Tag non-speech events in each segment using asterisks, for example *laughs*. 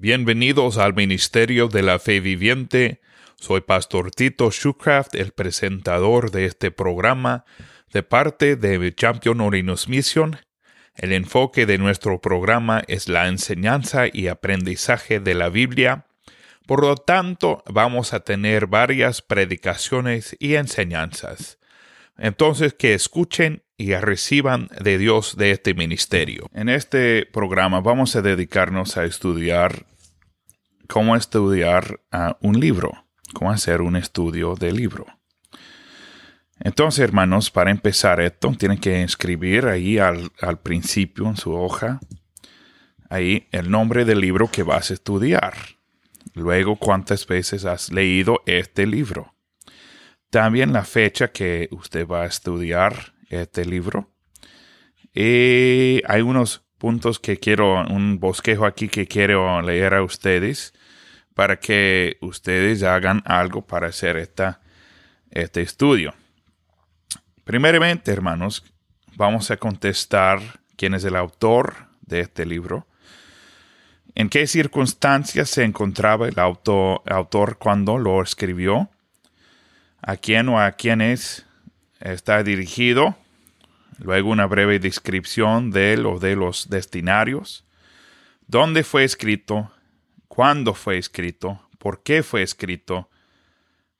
Bienvenidos al Ministerio de la Fe Viviente. Soy Pastor Tito Shucraft, el presentador de este programa, de parte de Champion Orinus Mission. El enfoque de nuestro programa es la enseñanza y aprendizaje de la Biblia. Por lo tanto, vamos a tener varias predicaciones y enseñanzas. Entonces, que escuchen y reciban de Dios de este ministerio. En este programa vamos a dedicarnos a estudiar cómo estudiar un libro, cómo hacer un estudio de libro. Entonces, hermanos, para empezar esto, tienen que escribir ahí al, al principio en su hoja, ahí el nombre del libro que vas a estudiar. Luego, cuántas veces has leído este libro. También la fecha que usted va a estudiar este libro. Y hay unos puntos que quiero, un bosquejo aquí que quiero leer a ustedes para que ustedes hagan algo para hacer esta, este estudio. Primeramente, hermanos, vamos a contestar quién es el autor de este libro, en qué circunstancias se encontraba el autor cuando lo escribió, a quién o a quiénes está dirigido, luego una breve descripción de él o de los destinarios, dónde fue escrito, cuándo fue escrito, por qué fue escrito,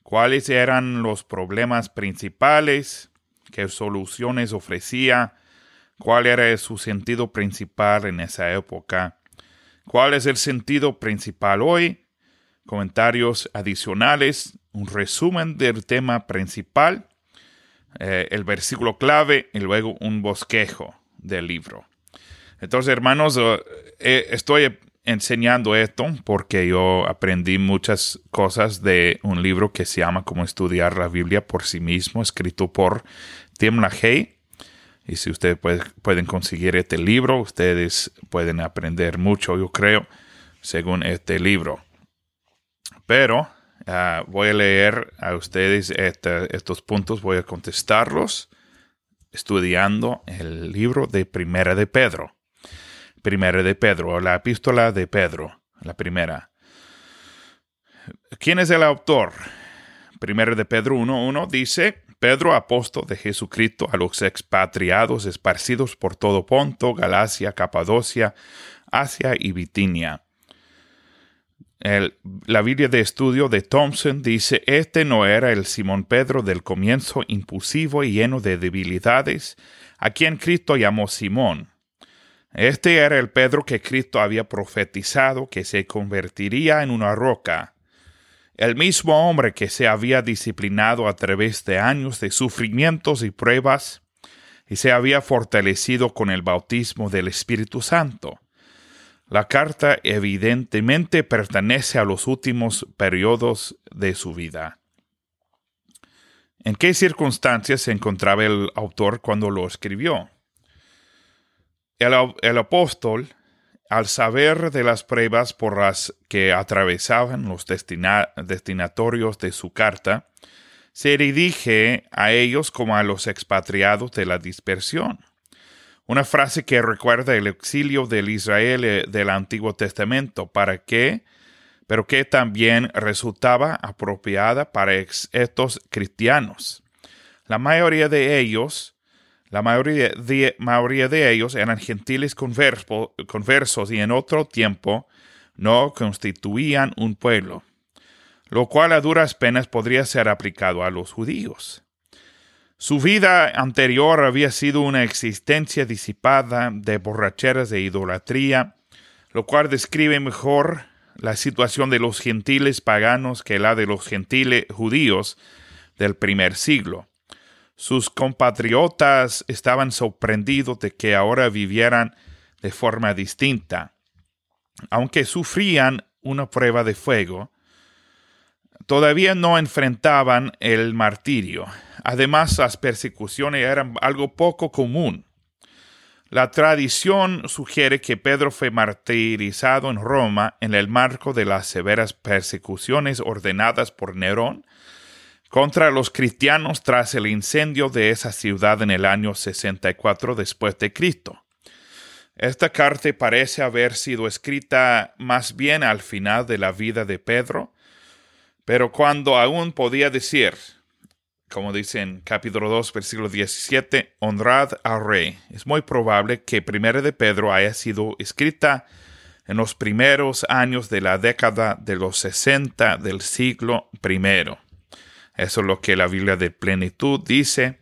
cuáles eran los problemas principales, qué soluciones ofrecía, cuál era su sentido principal en esa época, cuál es el sentido principal hoy, comentarios adicionales, un resumen del tema principal, eh, el versículo clave y luego un bosquejo del libro. Entonces, hermanos, eh, eh, estoy enseñando esto porque yo aprendí muchas cosas de un libro que se llama Cómo estudiar la Biblia por sí mismo, escrito por Tim LaHaye. Y si ustedes pueden conseguir este libro, ustedes pueden aprender mucho, yo creo, según este libro. Pero Ah, voy a leer a ustedes estos puntos, voy a contestarlos estudiando el libro de Primera de Pedro. Primera de Pedro, la epístola de Pedro, la primera. ¿Quién es el autor? Primera de Pedro 1.1 dice, Pedro, apóstol de Jesucristo, a los expatriados esparcidos por todo Ponto, Galacia, Capadocia, Asia y Bitinia la Biblia de estudio de Thompson dice, este no era el Simón Pedro del comienzo impulsivo y lleno de debilidades, a quien Cristo llamó Simón. Este era el Pedro que Cristo había profetizado que se convertiría en una roca. El mismo hombre que se había disciplinado a través de años de sufrimientos y pruebas, y se había fortalecido con el bautismo del Espíritu Santo la carta evidentemente pertenece a los últimos periodos de su vida. ¿En qué circunstancias se encontraba el autor cuando lo escribió? El, apóstol, al saber de las pruebas por las que atravesaban los destinatorios de su carta, se dirige a ellos como a los expatriados de la dispersión una frase que recuerda el exilio del Israel eh, del Antiguo Testamento, para que, pero que también resultaba apropiada para estos cristianos. La mayoría de ellos, la mayoría de, mayoría de ellos eran gentiles conversos y en otro tiempo no constituían un pueblo, lo cual a duras penas podría ser aplicado a los judíos. Su vida anterior había sido una existencia disipada de borracheras e idolatría, lo cual describe mejor la situación de los gentiles paganos que la de los gentiles judíos del primer siglo. Sus compatriotas estaban sorprendidos de que ahora vivieran de forma distinta. Aunque sufrían una prueba de fuego, todavía no enfrentaban el martirio. Además, las persecuciones eran algo poco común. La tradición sugiere que Pedro fue martirizado en Roma en el marco de las severas persecuciones ordenadas por Nerón contra los cristianos tras el incendio de esa ciudad en el año 64 después de Cristo. Esta carta parece haber sido escrita más bien al final de la vida de Pedro, pero cuando aún podía decir, como dice en capítulo 2, versículo 17, honrad al rey. Es muy probable que Primera de Pedro haya sido escrita en los primeros años de la década de los 60 del siglo I. Eso es lo que la Biblia de plenitud dice.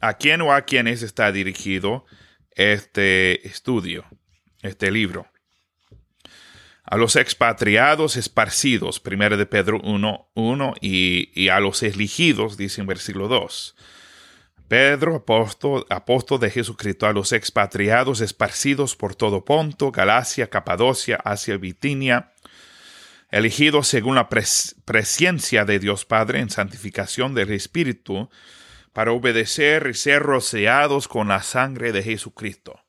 ¿A quién o a quiénes está dirigido este estudio, este libro? a los expatriados esparcidos, 1 de Pedro 1, 1 y, a los elegidos, dice en versículo 2. Pedro, apóstol, apóstol de Jesucristo, a los expatriados esparcidos por todo Ponto, Galacia, Capadocia, Asia y Bitinia, elegidos según la presencia de Dios Padre en santificación del Espíritu, para obedecer y ser rociados con la sangre de Jesucristo.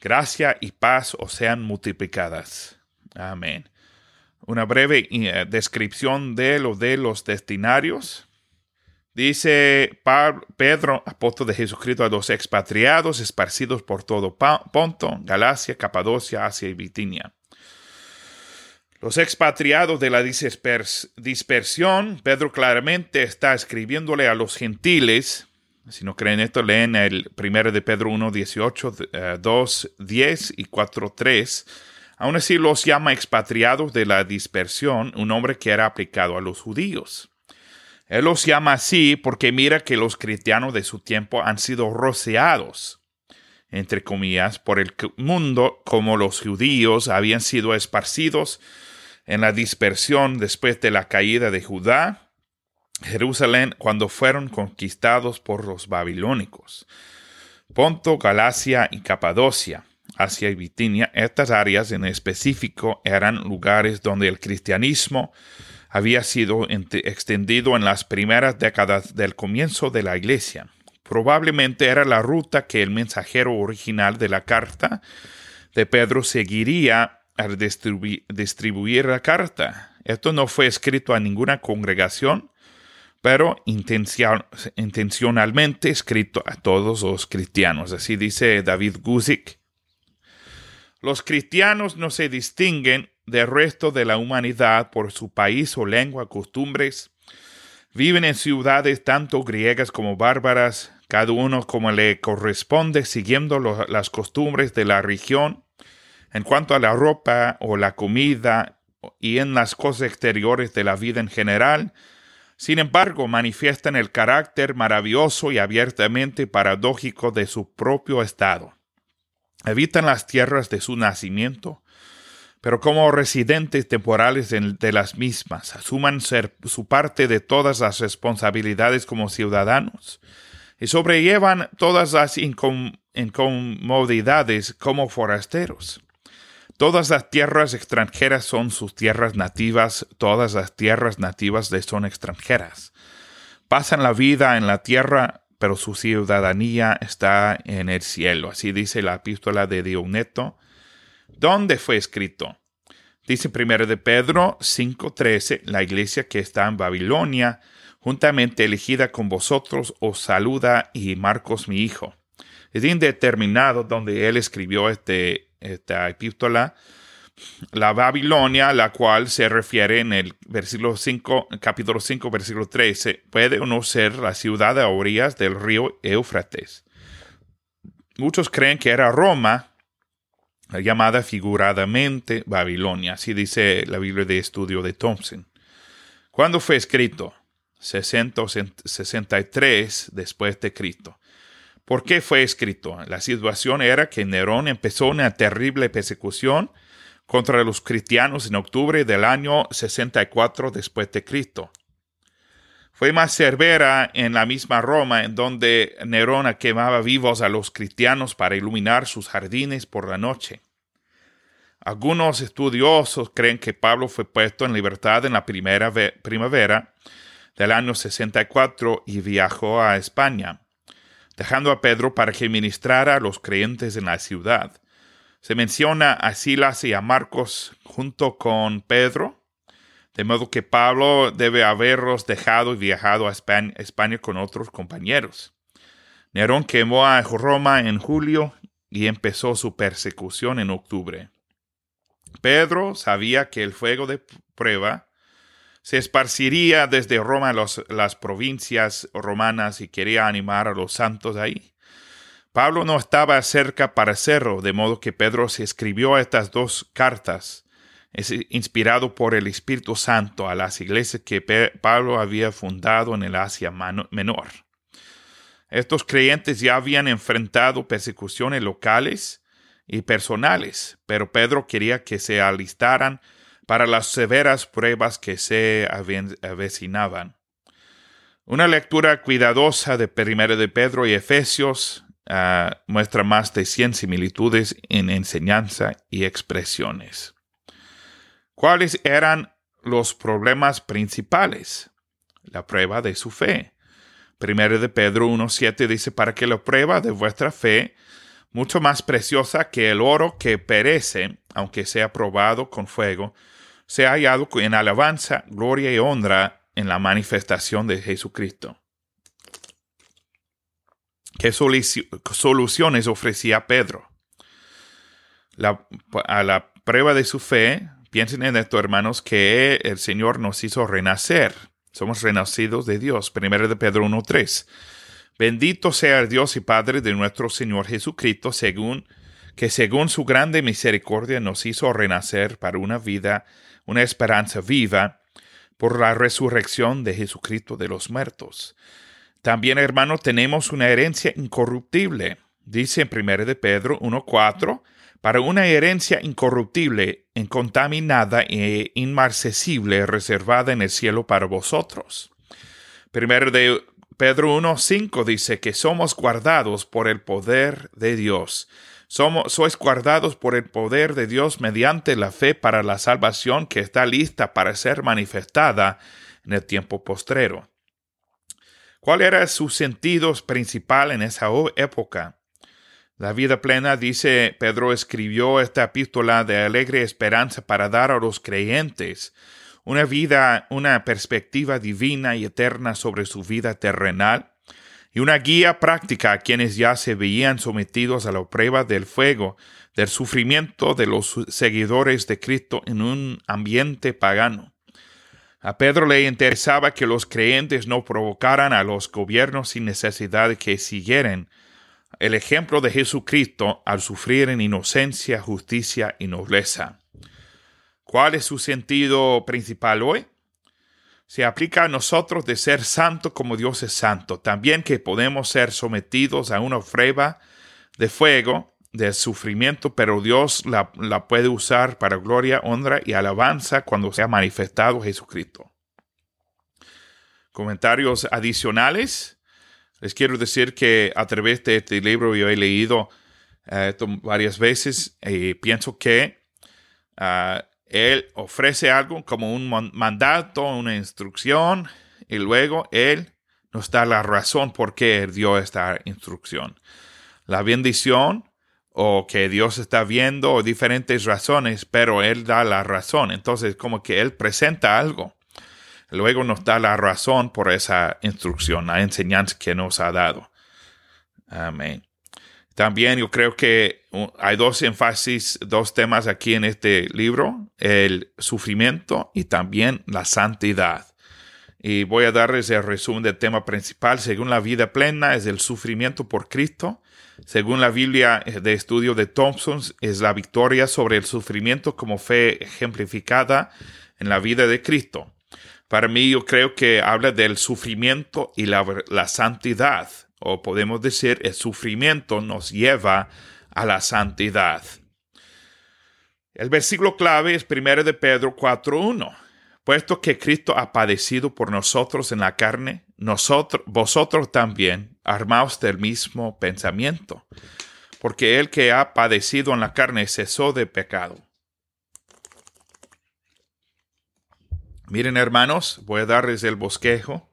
Gracia y paz os sean multiplicadas. Amén. Una breve eh, descripción de lo de los destinarios. Dice Pedro, apóstol de Jesucristo, a los expatriados esparcidos por todo Ponto, Galacia, Capadocia, Asia y Bitinia. Los expatriados de la dispersión, Pedro claramente está escribiéndole a los gentiles. Si no creen esto, leen el primero de Pedro 1, 18, 2, 10 y 4, 3 Aún así los llama expatriados de la dispersión, un nombre que era aplicado a los judíos. Él los llama así porque mira que los cristianos de su tiempo han sido rociados, entre comillas, por el mundo como los judíos habían sido esparcidos en la dispersión después de la caída de Judá, Jerusalén, cuando fueron conquistados por los babilónicos. Ponto, Galacia y Capadocia Asia y Bitinia, estas áreas en específico eran lugares donde el cristianismo había sido extendido en las primeras décadas del comienzo de la iglesia. Probablemente era la ruta que el mensajero original de la carta de Pedro seguiría al distribuir la carta. Esto no fue escrito a ninguna congregación, pero intencionalmente escrito a todos los cristianos. Así dice David Guzik los cristianos no se distinguen del resto de la humanidad por su país o lengua, costumbres. Viven en ciudades tanto griegas como bárbaras, cada uno como le corresponde, siguiendo las costumbres de la región. En cuanto a la ropa o la comida y en las cosas exteriores de la vida en general, sin embargo, manifiestan el carácter maravilloso y abiertamente paradójico de su propio estado habitan las tierras de su nacimiento, pero como residentes temporales de las mismas, asuman ser su parte de todas las responsabilidades como ciudadanos y sobrellevan todas las incomodidades como forasteros. Todas las tierras extranjeras son sus tierras nativas, todas las tierras nativas les son extranjeras. Pasan la vida en la tierra pero su ciudadanía está en el cielo. Así dice la epístola de Dioneto. ¿Dónde fue escrito? Dice primero de Pedro 5:13, la iglesia que está en Babilonia, juntamente elegida con vosotros, os saluda y Marcos mi hijo. Es indeterminado donde él escribió este, esta epístola, la Babilonia, la cual se refiere en el versículo 5, capítulo 5, versículo 13, puede o no ser la ciudad a orillas del río Éufrates. Muchos creen que era Roma, llamada figuradamente Babilonia, así dice la Biblia de estudio de Thompson. ¿Cuándo fue escrito? 663 después de Cristo. ¿Por qué fue escrito? La situación era que Nerón empezó una terrible persecución contra los cristianos en octubre del año 64 después de Cristo. Fue más severa en la misma Roma, en donde Nerón quemaba vivos a los cristianos para iluminar sus jardines por la noche. Algunos estudiosos creen que Pablo fue puesto en libertad en la primera primavera del año 64 y viajó a España, dejando a Pedro para que ministrara a los creyentes en la ciudad. Se menciona a Silas y a Marcos junto con Pedro. de modo que Pablo debe haberlos dejado y viajado a España, con otros compañeros. Nerón quemó a Roma en julio y empezó su persecución en octubre. Pedro sabía que el fuego de prueba se esparciría desde Roma a las provincias romanas y quería animar a los santos ahí. Pablo no estaba cerca para hacerlo, de modo que Pedro se escribió estas dos cartas inspirado por el Espíritu Santo a las iglesias que Pablo había fundado en el Asia Menor. Estos creyentes ya habían enfrentado persecuciones locales y personales, pero Pedro quería que se alistaran para las severas pruebas que se avecinaban. Una lectura cuidadosa de Primero de Pedro y Efesios ah, muestra más de 100 similitudes en enseñanza y expresiones. ¿Cuáles eran los problemas principales? La prueba de su fe. Primero de Pedro 1.7 dice, para que la prueba de vuestra fe, mucho más preciosa que el oro que perece, aunque sea probado con fuego, sea hallado en alabanza, gloria y honra en la manifestación de Jesucristo. ¿Qué soluciones ofrecía Pedro? a la prueba de su fe Piensen en esto, hermanos, que el Señor nos hizo renacer. Somos renacidos de Dios. Primero de Pedro 1.3. Bendito sea el Dios y Padre de nuestro Señor Jesucristo, según que según su grande misericordia nos hizo renacer para una vida, una esperanza viva, por la resurrección de Jesucristo de los muertos. También, hermanos, tenemos una herencia incorruptible. Dice en 1 de Pedro 1.4, para una herencia incorruptible, incontaminada e inmarcesible, reservada en el cielo para vosotros. Primero de Pedro 1.5 dice que somos guardados por el poder de Dios. Somos, sois guardados por el poder de Dios mediante la fe para la salvación que está lista para ser manifestada en el tiempo postrero. ¿Cuál era su sentido principal en esa época? La vida plena, dice Pedro, escribió esta epístola de alegre esperanza para dar a los creyentes una vida, una perspectiva divina y eterna sobre su vida terrenal y una guía práctica a quienes ya se veían sometidos a la prueba del fuego, del sufrimiento de los seguidores de Cristo en un ambiente pagano. A Pedro le interesaba que los creyentes no provocaran a los gobiernos sin necesidad que siguieran el ejemplo de Jesucristo al sufrir en inocencia, justicia y nobleza. ¿Cuál es su sentido principal hoy? Se aplica a nosotros de ser santo como Dios es santo, también que podemos ser sometidos a una prueba de fuego, de sufrimiento, pero Dios la, puede usar para gloria, honra y alabanza cuando sea manifestado Jesucristo. Comentarios adicionales. Les quiero decir que a través de este libro yo he leído eh, varias veces y pienso que ah, él ofrece algo como un mandato, una instrucción y luego él nos da la razón por qué dio esta instrucción. La bendición o que Dios está viendo o diferentes razones, pero él da la razón. Entonces como que él presenta algo luego nos da la razón por esa instrucción, la enseñanza que nos ha dado. Amén. También yo creo que uh, hay dos énfasis, dos temas aquí en este libro, el sufrimiento y también la santidad. Y voy a darles el resumen del tema principal. Según la vida plena es el sufrimiento por Cristo. Según la Biblia de estudio de Thompson es la victoria sobre el sufrimiento como fe ejemplificada en la vida de Cristo. Para mí yo creo que habla del sufrimiento y la, santidad, o podemos decir el sufrimiento nos lleva a la santidad. El versículo clave es 1 de Pedro 4.1. Puesto que Cristo ha padecido por nosotros en la carne, nosotros, vosotros también armaos del mismo pensamiento, porque el que ha padecido en la carne cesó de pecado Miren, hermanos, voy a darles el bosquejo.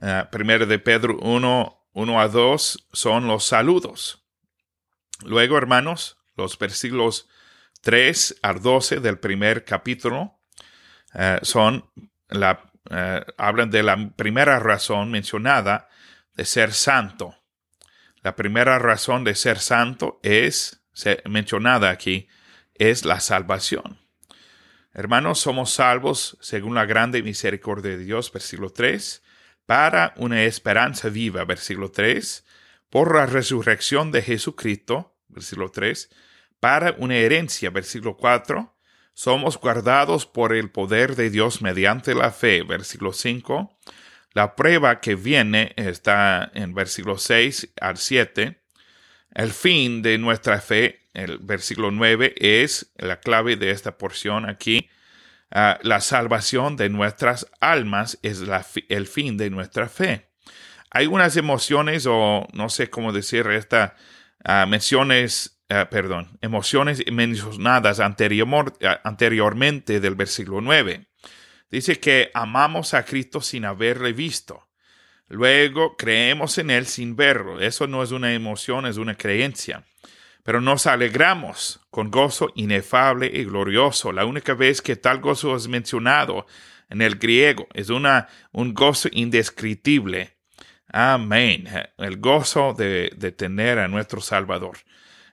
Uh, primero de Pedro 1, 1 a 2 son los saludos. Luego, hermanos, los versículos 3 al 12 del primer capítulo eh, son la, eh, hablan de la primera razón mencionada de ser santo. La primera razón de ser santo es mencionada aquí, es la salvación. Hermanos, somos salvos según la grande misericordia de Dios, versículo 3, para una esperanza viva, versículo 3, por la resurrección de Jesucristo, versículo 3, para una herencia, versículo 4, somos guardados por el poder de Dios mediante la fe, versículo 5. La prueba que viene está en versículo 6 al 7. El fin de nuestra fe, el versículo 9, es la clave de esta porción aquí. Ah, la salvación de nuestras almas es el fin de nuestra fe. Hay unas emociones, o no sé cómo decir esta, uh, menciones eh, perdón, emociones mencionadas anteriormente del versículo 9. Dice que amamos a Cristo sin haberle visto. Luego creemos en Él sin verlo. Eso no es una emoción, es una creencia. Pero nos alegramos con gozo inefable y glorioso. La única vez que tal gozo es mencionado en el griego es una, un gozo indescriptible. Amén. El gozo de, de tener a nuestro Salvador.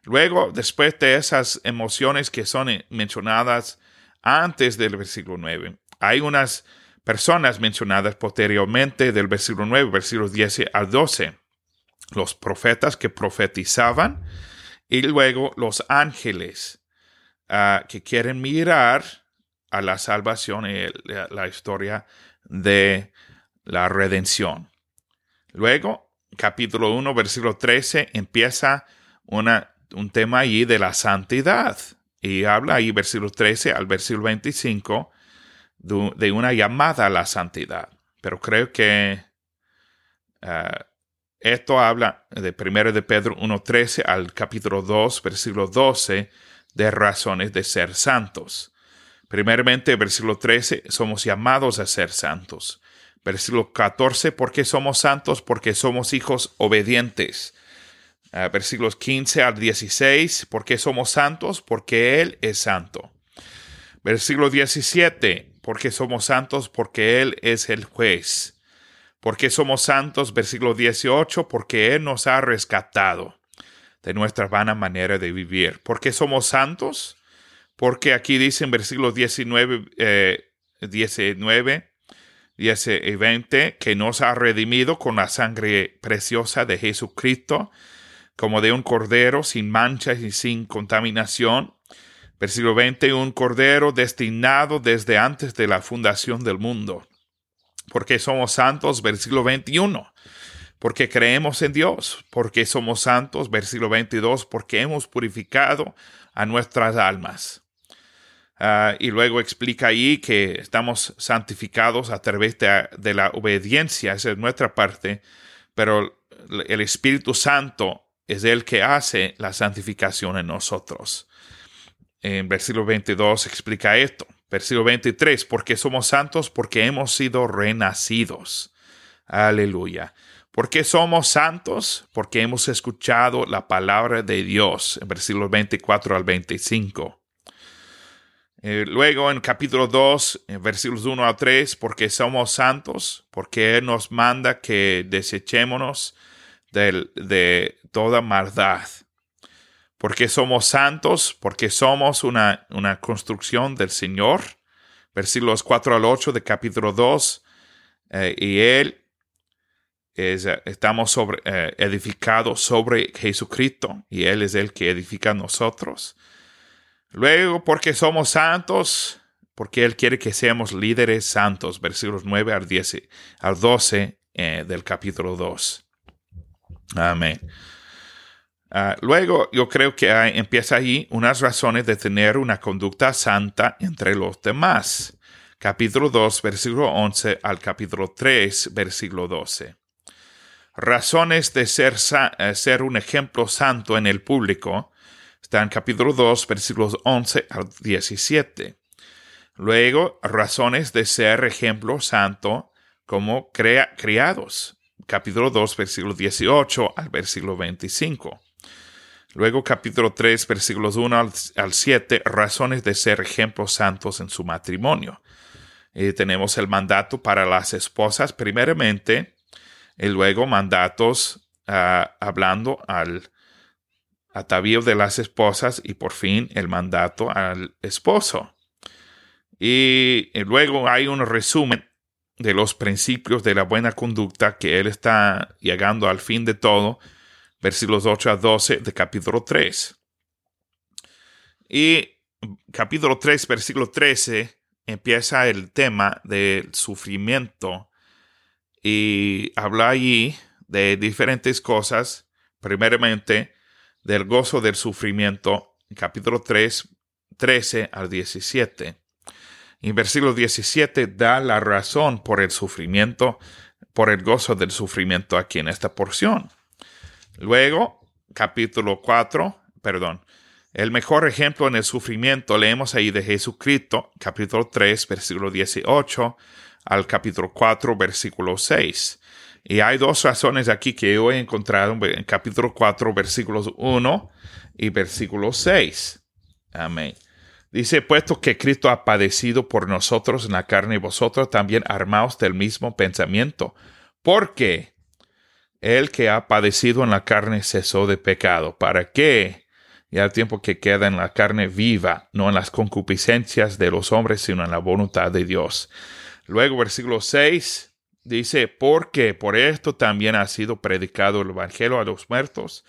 Luego, después de esas emociones que son mencionadas antes del versículo 9, hay unas personas mencionadas posteriormente del versículo 9, versículos 10 al 12. Los profetas que profetizaban y luego los ángeles ah, que quieren mirar a la salvación y la, la historia de la redención. Luego, capítulo 1, versículo 13, empieza una un tema ahí de la santidad. Y habla ahí, versículo 13 al versículo 25, de una llamada a la santidad. Pero creo que eh, esto habla de 1 de Pedro 1.13 al capítulo 2, versículo 12, de razones de ser santos. Primeramente, versículo 13, somos llamados a ser santos. Versículo 14, porque somos santos? Porque somos hijos obedientes. Ah, versículos 15 al 16, ¿por qué somos santos? Porque Él es santo. Versículo 17, ¿por qué somos santos? Porque Él es el juez. ¿Por qué somos santos? Versículo 18, porque Él nos ha rescatado de nuestra vana manera de vivir. ¿Por qué somos santos? Porque aquí dice en versículo 19, eh, 19 10 y 20 que nos ha redimido con la sangre preciosa de Jesucristo como de un cordero sin manchas y sin contaminación. Versículo 20, un cordero destinado desde antes de la fundación del mundo. Porque somos santos, versículo 21. Porque creemos en Dios. Porque somos santos, versículo 22. Porque hemos purificado a nuestras almas. Ah, y luego explica ahí que estamos santificados a través de, de la obediencia, esa es nuestra parte, pero el Espíritu Santo es el que hace la santificación en nosotros. En versículo 22 explica esto. Versículo 23, porque somos santos, porque hemos sido renacidos. Aleluya. ¿Por qué somos santos? Porque hemos escuchado la palabra de Dios. En versículo 24 al 25. Eh, luego en capítulo 2, en versículos 1 a 3, porque somos santos, porque Él nos manda que desechémonos de, toda maldad. Porque somos santos, porque somos una, una construcción del Señor. Versículos 4 al 8 de capítulo 2. Eh, y Él es, eh, estamos eh, edificados sobre Jesucristo y Él es el que edifica a nosotros. Luego, porque somos santos, porque Él quiere que seamos líderes santos. Versículos 9 al, 10, al 12 del capítulo 2. Amén. Ah, luego, yo creo que empieza ahí unas razones de tener una conducta santa entre los demás. Capítulo 2, versículo 11 al capítulo 3, versículo 12. Razones de ser, eh, ser un ejemplo santo en el público. Está en capítulo 2, versículos 11 al 17. Luego, razones de ser ejemplo santo como crea, criados capítulo 2, versículo 18 al versículo 25. Luego capítulo 3, versículos 1 al, 7, razones de ser ejemplos santos en su matrimonio. Y tenemos el mandato para las esposas primeramente, y luego mandatos ah, hablando al atavío de las esposas y por fin el mandato al esposo. Y, luego hay un resumen de los principios de la buena conducta que él está llegando al fin de todo, versículos 8 a 12 de capítulo 3. Y capítulo 3, versículo 13, empieza el tema del sufrimiento y habla allí de diferentes cosas. Primeramente, del gozo del sufrimiento, capítulo 3, 13 al 17. En versículo 17 da la razón por el sufrimiento, por el gozo del sufrimiento aquí en esta porción. Luego, capítulo 4, perdón, el mejor ejemplo en el sufrimiento leemos ahí de Jesucristo, capítulo 3, versículo 18 al capítulo 4, versículo 6. Y hay dos razones aquí que yo he encontrado en capítulo 4, versículos 1 y versículo 6. Amén. Dice, puesto que Cristo ha padecido por nosotros en la carne vosotros también armaos del mismo pensamiento, porque el que ha padecido en la carne cesó de pecado, para que y al tiempo que queda en la carne viva, no en las concupiscencias de los hombres, sino en la voluntad de Dios. Luego, versículo 6, Dice, porque por esto también ha sido predicado el Evangelio a los muertos,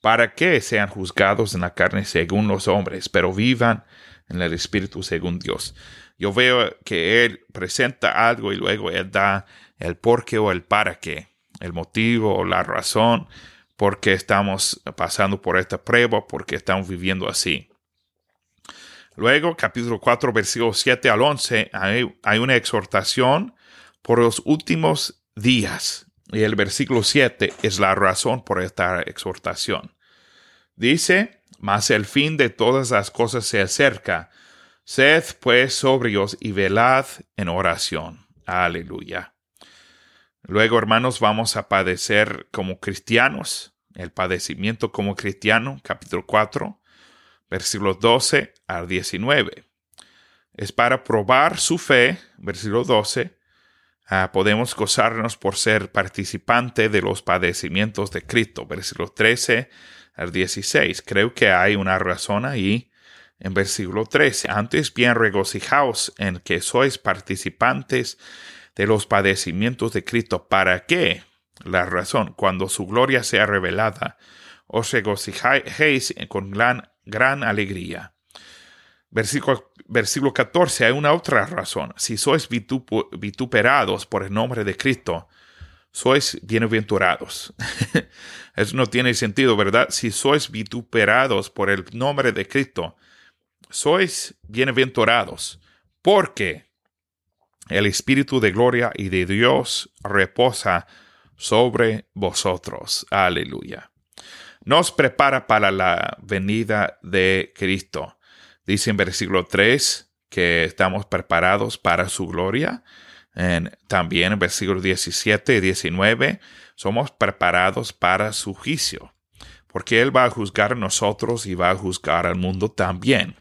para que sean juzgados en la carne según los hombres, pero vivan en el Espíritu según Dios. Yo veo que Él presenta algo y luego Él da el por qué o el para qué, el motivo o la razón por qué estamos pasando por esta prueba, por qué estamos viviendo así. Luego, capítulo 4, versículos 7 al 11, hay, hay una exhortación por los últimos días. Y el versículo 7 es la razón por esta exhortación. Dice, mas el fin de todas las cosas se acerca. Sed pues sobrios y velad en oración. Aleluya. Luego, hermanos, vamos a padecer como cristianos. El padecimiento como cristiano, capítulo 4, versículos 12 al 19. Es para probar su fe, versículo 12, Ah, podemos gozarnos por ser participante de los padecimientos de Cristo. Versículo 13 al 16. Creo que hay una razón ahí en versículo 13. Antes bien regocijaos en que sois participantes de los padecimientos de Cristo. ¿Para qué? La razón, cuando su gloria sea revelada, os regocijéis con gran, alegría. Versículo, versículo 14, hay una otra razón. Si sois vituperados por el nombre de Cristo, sois bienaventurados. *laughs* Eso no tiene sentido, ¿verdad? Si sois vituperados por el nombre de Cristo, sois bienaventurados, porque el Espíritu de gloria y de Dios reposa sobre vosotros. Aleluya. Nos prepara para la venida de Cristo. Dice en versículo 3 que estamos preparados para su gloria. En, también en versículos 17 y 19 somos preparados para su juicio, porque Él va a juzgar a nosotros y va a juzgar al mundo también.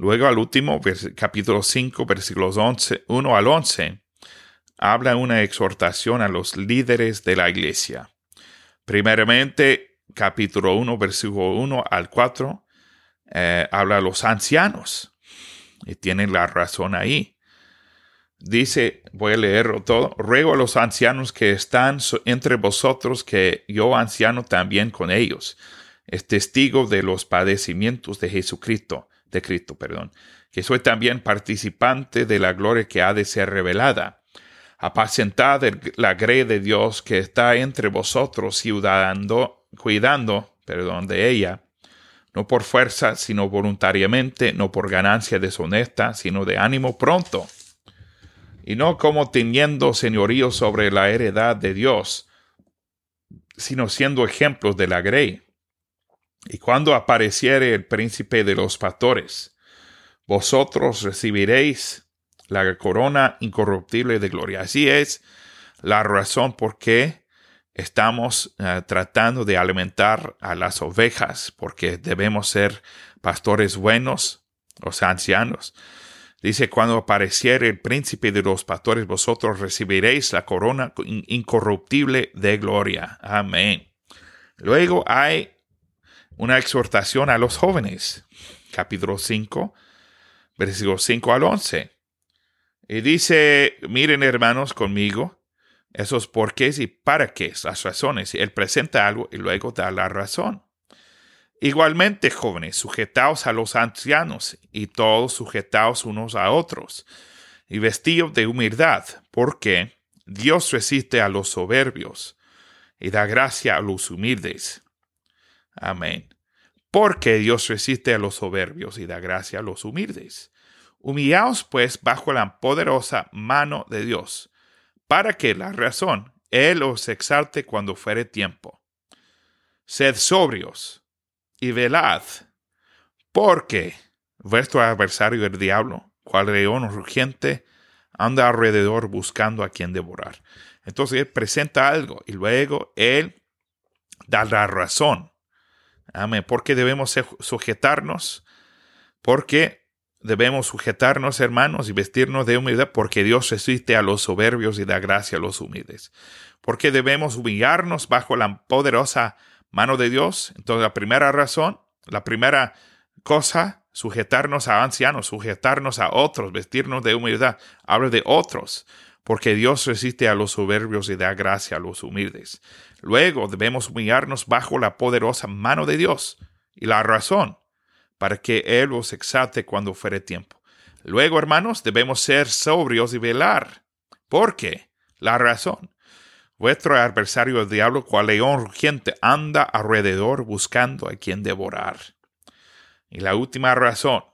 Luego al último, capítulo 5, versículos 11, 1 al 11, habla una exhortación a los líderes de la iglesia. Primeramente, capítulo 1, versículo 1 al 4, eh, habla a los ancianos. Y tienen la razón ahí. Dice, voy a leerlo todo, ruego a los ancianos que están entre vosotros que yo anciano también con ellos. Es testigo de los padecimientos de Jesucristo, de Cristo, perdón, que soy también participante de la gloria que ha de ser revelada. Apacentad la grey de Dios que está entre vosotros, ciudadando, cuidando, perdón, de ella no por fuerza, sino voluntariamente, no por ganancia deshonesta, sino de ánimo pronto, y no como teniendo señorío sobre la heredad de Dios, sino siendo ejemplos de la grey. Y cuando apareciere el príncipe de los pastores, vosotros recibiréis la corona incorruptible de gloria. Así es la razón por qué estamos eh, tratando de alimentar a las ovejas porque debemos ser pastores buenos, los ancianos. Dice, cuando apareciere el príncipe de los pastores, vosotros recibiréis la corona incorruptible de gloria. Amén. Luego hay una exhortación a los jóvenes. Capítulo 5, versículos 5 al 11. Y dice, miren hermanos conmigo, esos porqués y para qué, las razones. Él presenta algo y luego da la razón. Igualmente, jóvenes, sujetaos a los ancianos y todos sujetaos unos a otros, y vestidos de humildad, porque Dios resiste a los soberbios y da gracia a los humildes. Amén. Porque Dios resiste a los soberbios y da gracia a los humildes. Humillaos pues bajo la poderosa mano de Dios, para que la razón Él os exalte cuando fuere tiempo. Sed sobrios y velad, porque vuestro adversario el diablo, cual león rugiente, anda alrededor buscando a quien devorar. Entonces él presenta algo y luego él da la razón. Amén. Porque debemos sujetarnos, porque debemos sujetarnos, hermanos, y vestirnos de humildad, porque Dios resiste a los soberbios y da gracia a los humildes. Porque debemos humillarnos bajo la poderosa mano de Dios. Entonces, la primera razón, la primera cosa, sujetarnos a ancianos, sujetarnos a otros, vestirnos de humildad. Habla de otros, porque Dios resiste a los soberbios y da gracia a los humildes. Luego debemos humillarnos bajo la poderosa mano de Dios y la razón, para que Él os exalte cuando fuere tiempo. Luego, hermanos, debemos ser sobrios y velar. ¿Por qué? La razón. Vuestro adversario el diablo, cual león rugiente, anda alrededor buscando a quien devorar. Y la última razón,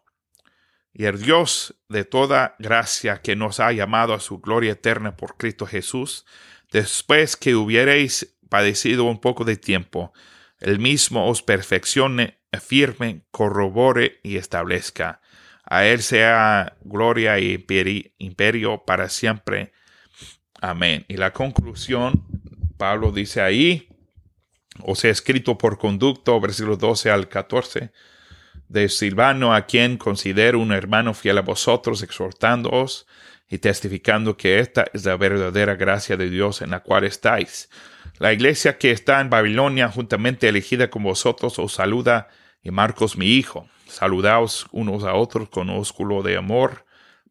y el Dios de toda gracia que nos ha llamado a su gloria eterna por Cristo Jesús, después que hubierais padecido un poco de tiempo, el mismo os perfeccione, afirme, corrobore y establezca. A Él sea gloria y imperio para siempre. Amén. Y la conclusión, Pablo dice ahí, o sea, escrito por conducto, versículos 12 al 14, de Silvano, a quien considero un hermano fiel a vosotros, exhortándoos y testificando que esta es la verdadera gracia de Dios en la cual estáis. La iglesia que está en Babilonia, juntamente elegida con vosotros, os saluda, y Marcos mi hijo. Saludaos unos a otros con ósculo de amor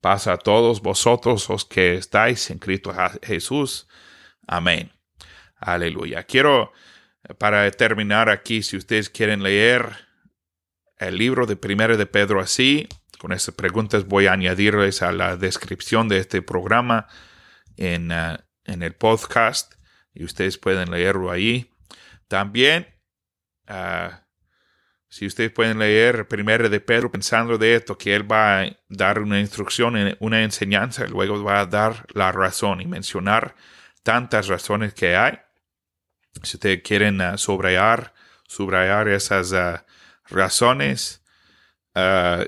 pasa a todos vosotros los que estáis en Cristo Jesús. Amén. Aleluya. Quiero, para terminar aquí, si ustedes quieren leer el libro de Primero de Pedro así, con estas preguntas voy a añadirles a la descripción de este programa en, uh, en el podcast y ustedes pueden leerlo ahí. También uh, si ustedes pueden leer primero de Pedro pensando de esto, que él va a dar una instrucción, una enseñanza, luego va a dar la razón y mencionar tantas razones que hay. Si ustedes quieren uh, subrayar, subrayar esas razones, uh,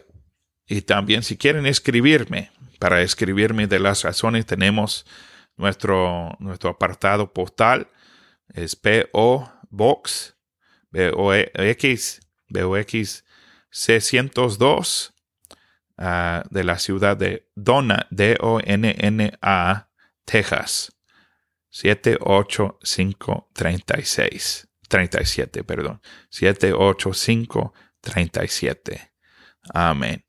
y también si quieren escribirme, para escribirme de las razones tenemos nuestro, nuestro apartado postal, es PO Box, B-O-X BOX C102 uh, de la ciudad de Donna, D-O-N-N-A, Texas. 78536. 37, perdón. 78537. Amén.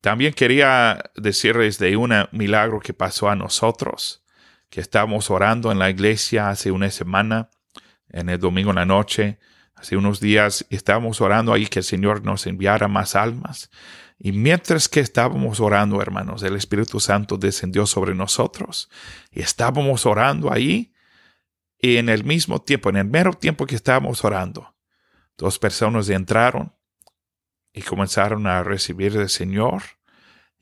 También quería decirles de un milagro que pasó a nosotros, que estábamos orando en la iglesia hace una semana, en el domingo en la noche, Hace unos días estábamos orando ahí que el Señor nos enviara más almas. Y mientras que estábamos orando, hermanos, el Espíritu Santo descendió sobre nosotros. Y estábamos orando ahí. Y en el mismo tiempo, en el mero tiempo que estábamos orando, dos personas entraron y comenzaron a recibir del Señor.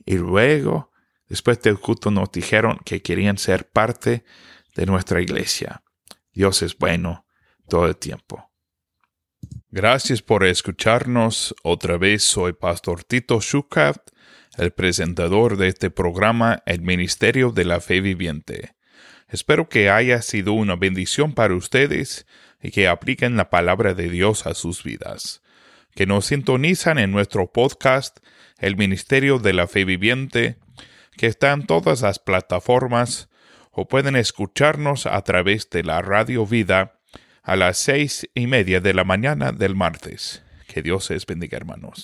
Y luego, después del culto, nos dijeron que querían ser parte de nuestra iglesia. Dios es bueno todo el tiempo. Gracias por escucharnos. Otra vez soy Pastor Tito Schukraft, el presentador de este programa El Ministerio de la Fe Viviente. Espero que haya sido una bendición para ustedes y que apliquen la palabra de Dios a sus vidas. que nos sintonizan en nuestro podcast, El Ministerio de la Fe Viviente, que está en todas las plataformas, o pueden escucharnos a través de la Radio Vida a las seis y media de la mañana del martes. Que Dios les bendiga, hermanos.